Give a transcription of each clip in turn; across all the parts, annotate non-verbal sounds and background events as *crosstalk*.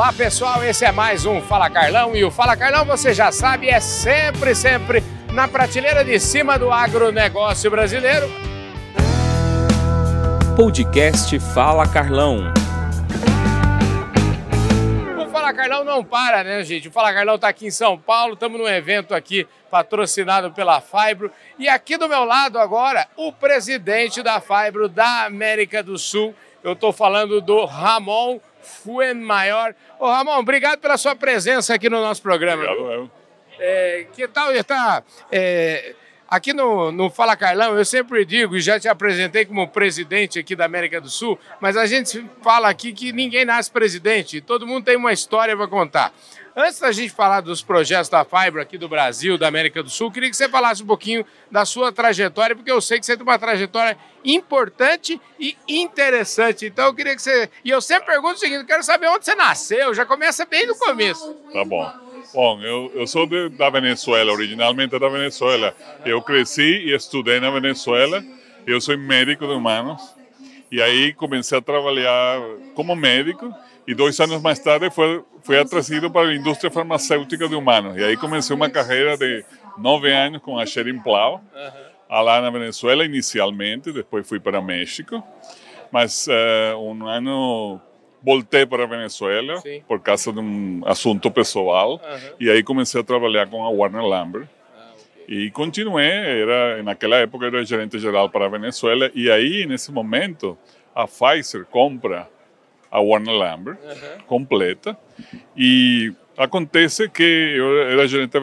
Olá pessoal, esse é mais um Fala Carlão e o Fala Carlão, você já sabe, é sempre, sempre na prateleira de cima do agronegócio brasileiro. Podcast Fala Carlão. O Fala Carlão não para, né, gente? O Fala Carlão está aqui em São Paulo, estamos num evento aqui patrocinado pela Fibro. E aqui do meu lado agora, o presidente da Fibro da América do Sul. Eu estou falando do Ramon Fuenmaior. Ô Ramon, obrigado pela sua presença aqui no nosso programa. Obrigado, eu. É, que tal está é, aqui no, no Fala Carlão? Eu sempre digo e já te apresentei como presidente aqui da América do Sul, mas a gente fala aqui que ninguém nasce presidente, todo mundo tem uma história para contar. Antes da gente falar dos projetos da Fibra aqui do Brasil, da América do Sul, queria que você falasse um pouquinho da sua trajetória, porque eu sei que você tem uma trajetória importante e interessante. Então eu queria que você. E eu sempre pergunto o seguinte: quero saber onde você nasceu, já começa bem no começo. Tá bom. Bom, eu, eu sou de, da Venezuela, originalmente da Venezuela. Eu cresci e estudei na Venezuela. Eu sou médico de humanos. E aí comecei a trabalhar como médico. E dois anos mais tarde foi, fui atraído para a indústria farmacêutica de humanos. E aí comecei uma carreira de nove anos com a Sherin Plau, lá na Venezuela inicialmente. Depois fui para México. Mas uh, um ano voltei para a Venezuela Sim. por causa de um assunto pessoal Aham. e aí comecei a trabalhar com a Warner Lambert. E continuei era naquela época era gerente geral para a Venezuela e aí nesse momento a Pfizer compra a Warner Lambert completa e acontece que eu era gerente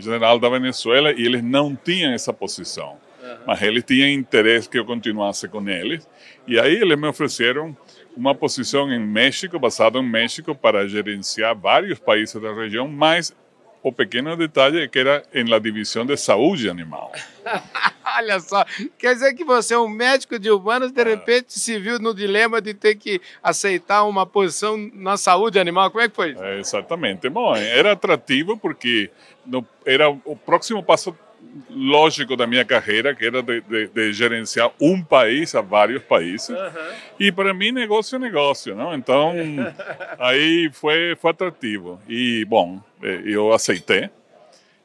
geral da Venezuela e eles não tinham essa posição mas eles tinham interesse que eu continuasse com eles e aí eles me ofereceram uma posição em México, basada em México, para gerenciar vários países da região, mas o pequeno detalhe é que era em la divisão de saúde animal. *laughs* Olha só, quer dizer que você é um médico de humanos, de repente se viu no dilema de ter que aceitar uma posição na saúde animal. Como é que foi isso? É, exatamente. Bom, era atrativo porque no- era o próximo passo lógico da minha carreira, que era de, de- de gerenciar um país a vários países. E para mim, negócio é negócio, não? Então, *laughs* aí foi, foi atrativo. E, bom, eh, eu aceitei.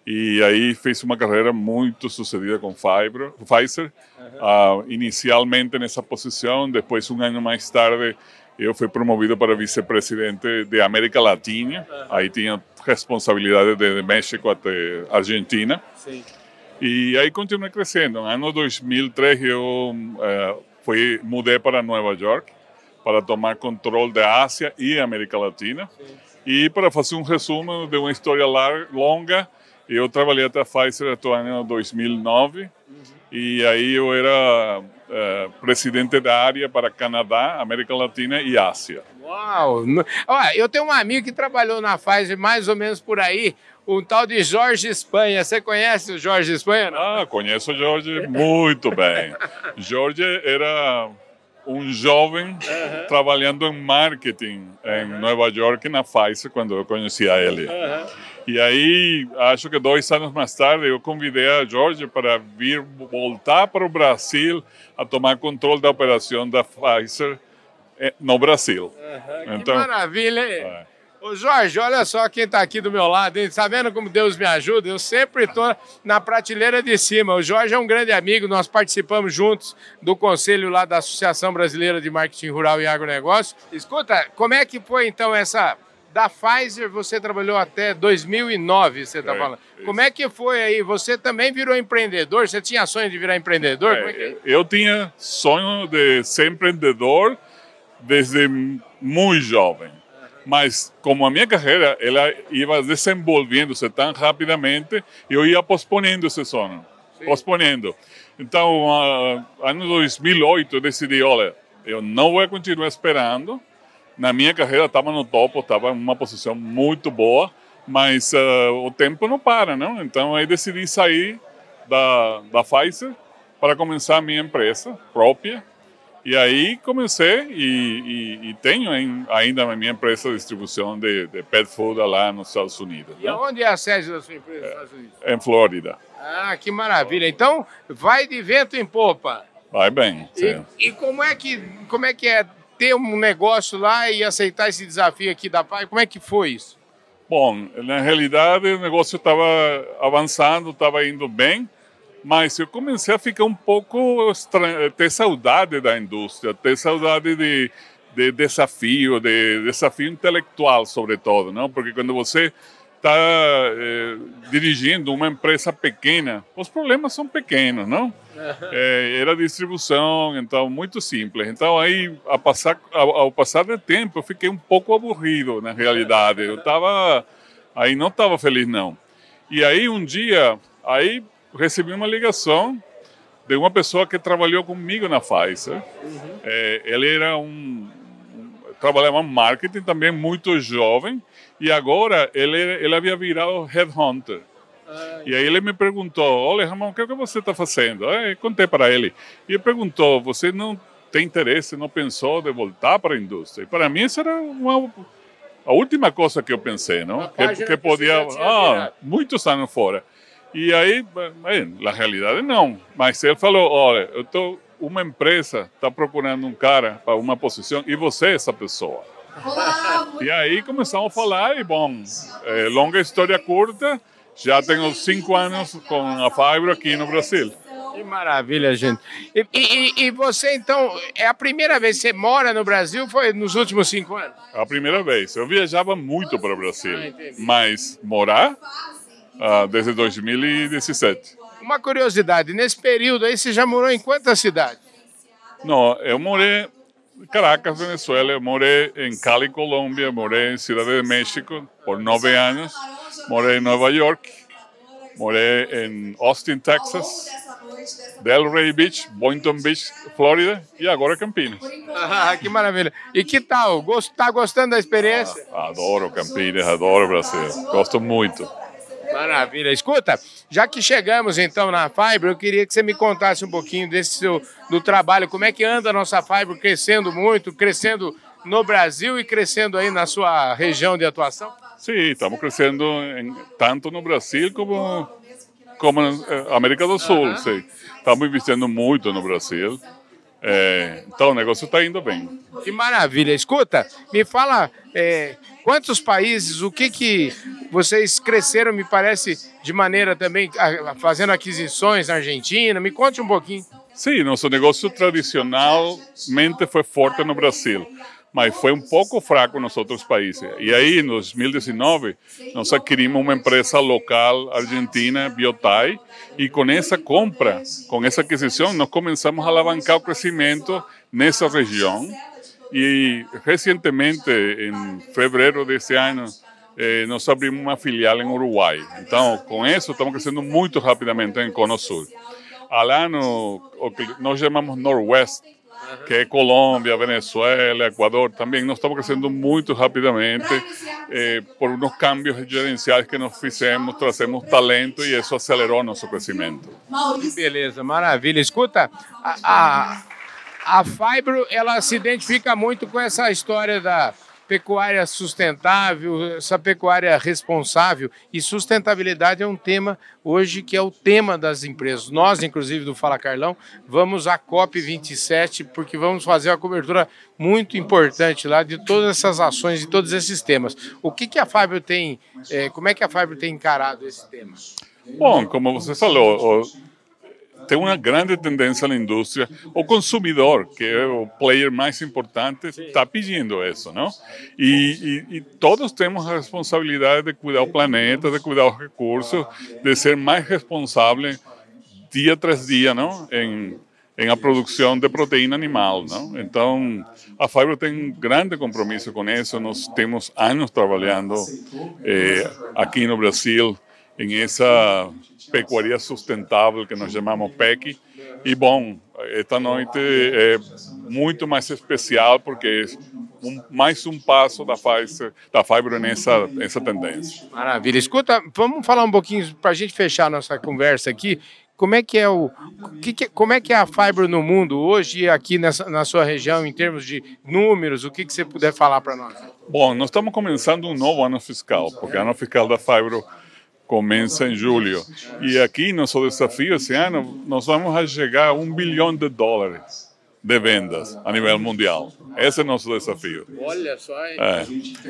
E aí fiz uma carreira muito sucedida com Fibro, Pfizer, ah, inicialmente nessa posição, depois um ano mais tarde eu fui promovido para vice-presidente de América Latina, aí tinha responsabilidade de México até Argentina, Sim. E aí continuei crescendo. No ano 2003 eu eh, fui, mudei para Nova York para tomar controle da Ásia e América Latina. E para fazer um resumo de uma história lar- longa, eu trabalhei até a Pfizer até o ano 2009 e aí eu era eh, presidente da área para Canadá, América Latina e Ásia. Uau! Olha, eu tenho um amigo que trabalhou na Pfizer mais ou menos por aí, um tal de Jorge Espanha. Você conhece o Jorge Espanha? Não? Ah, conheço o Jorge muito bem. Jorge era um jovem trabalhando em marketing em Nova York, na Pfizer, quando eu conhecia ele. E aí, acho que dois anos mais tarde, eu convidei a Jorge para vir voltar para o Brasil a tomar controle da operação da Pfizer eh, no Brasil. que maravilha, hein? é. Ô Jorge, olha só quem está aqui do meu lado, hein? Tá vendo como Deus me ajuda? Eu sempre estou na prateleira de cima. O Jorge é um grande amigo, nós participamos juntos do conselho lá da Associação Brasileira de Marketing Rural e Agronegócio. Escuta, como é que foi então essa. Da Pfizer, você trabalhou até 2009, você está É, falando. isso. Como é que foi aí? Você também virou empreendedor? Você tinha sonho de virar empreendedor? É é? É, eu tinha sonho de ser empreendedor desde muito jovem. Mas como a minha carreira ela ia desenvolvendo-se tão rapidamente, eu ia posponendo esse sonho, posponendo. Então, ah, ano 2008 eu decidi, olha, eu não vou continuar esperando. Na minha carreira estava no topo, estava em uma posição muito boa, mas ah, o tempo não para, não? Então aí decidi sair da, da Pfizer para começar a minha empresa própria. E aí comecei e, e- e tenho em- ainda a minha empresa de distribuição de, de pet food lá nos Estados Unidos, E né? onde é a sede da sua empresa? nos Estados Unidos? em Flórida. Ah, que maravilha. Então, vai de vento em popa. Vai bem. E, e como é que como é que é ter um negócio lá e aceitar esse desafio aqui da PAI? Como é que foi isso? Bom, na realidade o negócio estava avançando, estava indo bem, mas eu comecei a ficar um pouco estranho, ter saudade da indústria, ter saudade de, de desafio, de desafio intelectual, sobretudo, não? Porque quando você está eh, dirigindo uma empresa pequena, os problemas são pequenos, não? É, era distribuição, então muito simples. Então aí, ao passar, ao, ao, passar do tempo, eu fiquei um pouco aburrido na realidade. Eu estava aí não estava feliz não. E aí um dia, aí recebi uma ligação de uma pessoa que trabalhou comigo na Pfizer. Uhum. É, ele era um trabalhava em marketing também muito jovem e agora ele, ele havia virado headhunter. E aí ele me perguntou, olha, Ramon, o que, é que você está fazendo? Eu contei para ele. E ele perguntou, você não tem interesse, não pensou de voltar para a indústria? E para mim isso era uma, a última coisa que eu pensei, não? Que, que, podia... Ah, muitos anos fora. E aí, bem, na realidade não. Mas ele falou, olha, eu tô, uma empresa está procurando um cara para uma posição e você é essa pessoa. E aí começamos a falar e, bom, é, longa história curta, já tenho cinco anos com a Fibro aqui no Brasil. Que maravilha, gente. E, e, e, você, então, é a primeira vez que você mora no Brasil? Foi nos últimos cinco anos? A primeira vez. Eu viajava muito para o Brasil, ah, mas morar uh, desde 2017. Uma curiosidade, nesse período aí você já morou em quantas cidades? Não, eu morei Caracas, Venezuela, morei em Cali, Colômbia, morei em Cidade de México por nove anos, morei em Nova York, morei em Austin, Texas, Delray Beach, Boynton Beach, Flórida e agora Campinas. Ah, que maravilha. E que tal? Está gostando da experiência? Ah, adoro Campinas, adoro Brasil. Gosto muito. Maravilha. Escuta, já que chegamos então na Fiber, eu queria que você me contasse um pouquinho desse seu, do trabalho, como é que anda a nossa Fiber crescendo muito, crescendo no Brasil e crescendo aí na sua região de atuação? Sim, estamos crescendo em, tanto no Brasil como como na eh, América do Sul. Uhum. Sim. Estamos investindo muito no Brasil. É, então o negócio está indo bem. Que maravilha. Escuta, me fala é, quantos países, o que, que vocês cresceram, me parece, de maneira também, fazendo aquisições na Argentina. Me conte um pouquinho. Sim, nosso negócio tradicionalmente foi forte no Brasil mas foi um pouco fraco nos outros países. E aí, em 2019, nós adquirimos uma empresa local argentina, Biotai, e com essa compra, com essa aquisição, nós começamos a alavancar o crescimento nessa região. E recentemente, em fevereiro desse ano, eh, nós abrimos uma filial em Uruguai. Então, com isso, estamos crescendo muito rapidamente em Cono Sul. Lá no, o que nós chamamos Noroeste, que é Colômbia, Venezuela, Equador, também nós estamos crescendo muito rapidamente eh, por uns cambios gerenciais que nós fizemos, trazemos talento e isso acelerou nosso crescimento. Beleza, maravilha. Escuta, a, a, a Fibro, ela se identifica muito com essa história da pecuária sustentável, essa pecuária responsável e sustentabilidade é um tema hoje que é o tema das empresas. Nós, inclusive, do Fala Carlão, vamos à COP27 porque vamos fazer uma cobertura muito importante lá de todas essas ações e todos esses temas. O que, que a Fábio tem, é, como é que a Fábio tem encarado esse tema? Bom, como você falou, tem uma grande tendência na indústria. O consumidor, que é o player mais importante, está pedindo isso, não? E, e, e, todos temos a responsabilidade de cuidar o planeta, de cuidar os recursos, de ser mais responsável dia tras dia, não? Em, em a produção de proteína animal, não? Então, a Fibro tem um grande compromisso com isso. Nós temos anos trabalhando eh, aqui no Brasil em essa pecuaria sustentável que nós chamamos PEC. E bom, esta noite é muito mais especial porque é um, mais um passo da Pfizer, da Fibro nessa essa tendência. Maravilha. Escuta, vamos falar um pouquinho para a gente fechar nossa conversa aqui. Como é que é o que, que, como é que é a Fibro no mundo hoje aqui nessa, na sua região em termos de números? O que, que você puder falar para nós? Bom, nós estamos começando um novo ano fiscal, porque o ano fiscal da Fibro começa em julho. E aqui, nosso desafio esse ano, nós vamos a chegar a um bilhão de dólares de vendas a nível mundial. Esse é o nosso desafio. Olha só? É.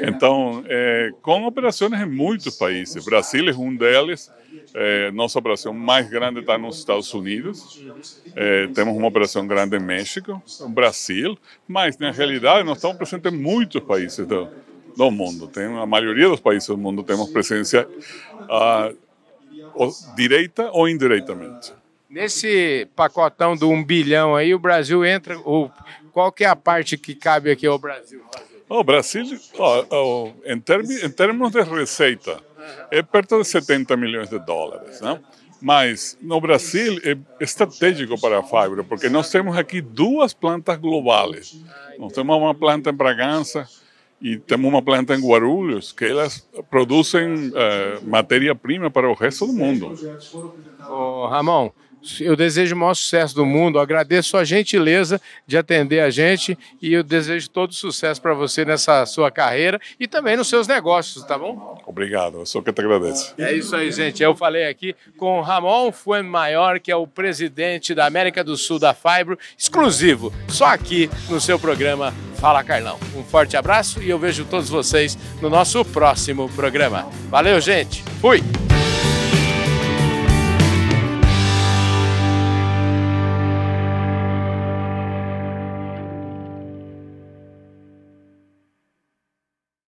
Então, é, com operações em muitos países. Brasil é um deles. É, nossa operação mais grande está nos Estados Unidos. Temos uma operação grande em México, no Brasil, mas na realidade nós estamos presentes em muitos países do, do mundo. Tem a maioria dos países do mundo temos presença ou, direita ou indiretamente. Nesse pacotão do um bilhão aí, o Brasil entra. Ou, qual que é a parte que cabe aqui ao Brasil? O Brasil, em, termos, em termos de receita, é perto de 70 milhões de dólares. Né? Mas no Brasil é estratégico para a Fibra, porque nós temos aqui duas plantas globais. Nós temos uma planta em Bragança e temos uma planta em Guarulhos, que elas produzem uh, matéria-prima para o resto do mundo. Ô, Ramon, eu desejo o maior sucesso do mundo, agradeço a gentileza de atender a gente e eu desejo todo sucesso para você nessa sua carreira e também nos seus negócios, tá bom? Obrigado, eu sou que te agradeço. É isso aí, gente. Eu falei aqui com Ramon Fuenmaior, que é o presidente da América do Sul da Fibro, exclusivo, só aqui no seu programa Fala Carlão. Um forte abraço e eu vejo todos vocês no nosso próximo programa. Valeu, gente. Fui!